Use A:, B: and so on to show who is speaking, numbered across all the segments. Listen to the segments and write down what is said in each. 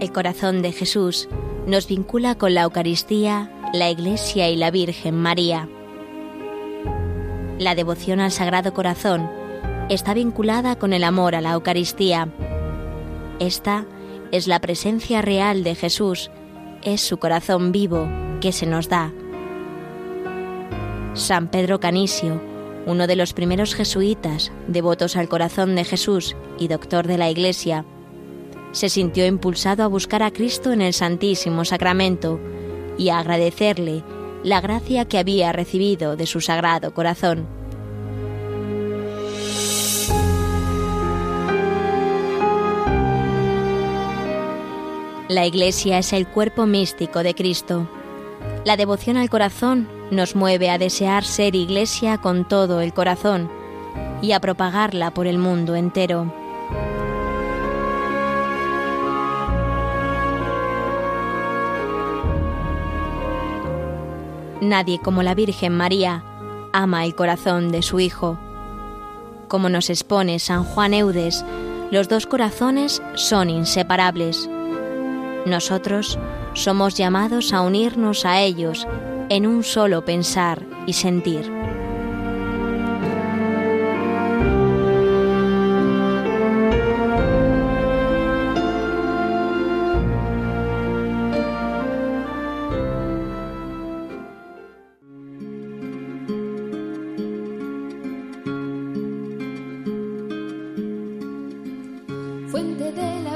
A: El corazón de Jesús nos vincula con la Eucaristía, la Iglesia y la Virgen María. La devoción al Sagrado Corazón está vinculada con el amor a la Eucaristía. Esta es la presencia real de Jesús, es su corazón vivo que se nos da. San Pedro Canisio, uno de los primeros jesuitas devotos al corazón de Jesús y doctor de la Iglesia, se sintió impulsado a buscar a Cristo en el Santísimo Sacramento y a agradecerle la gracia que había recibido de su sagrado corazón. La Iglesia es el cuerpo místico de Cristo. La devoción al corazón nos mueve a desear ser Iglesia con todo el corazón y a propagarla por el mundo entero. Nadie como la Virgen María ama el corazón de su Hijo. Como nos expone San Juan Eudes, los dos corazones son inseparables. Nosotros somos llamados a unirnos a ellos en un solo pensar y sentir.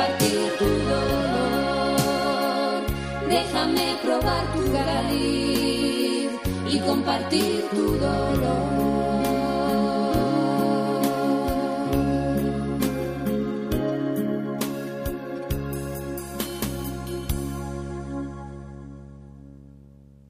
B: compartir tu dolor. Déjame probar tu cariz y compartir tu dolor.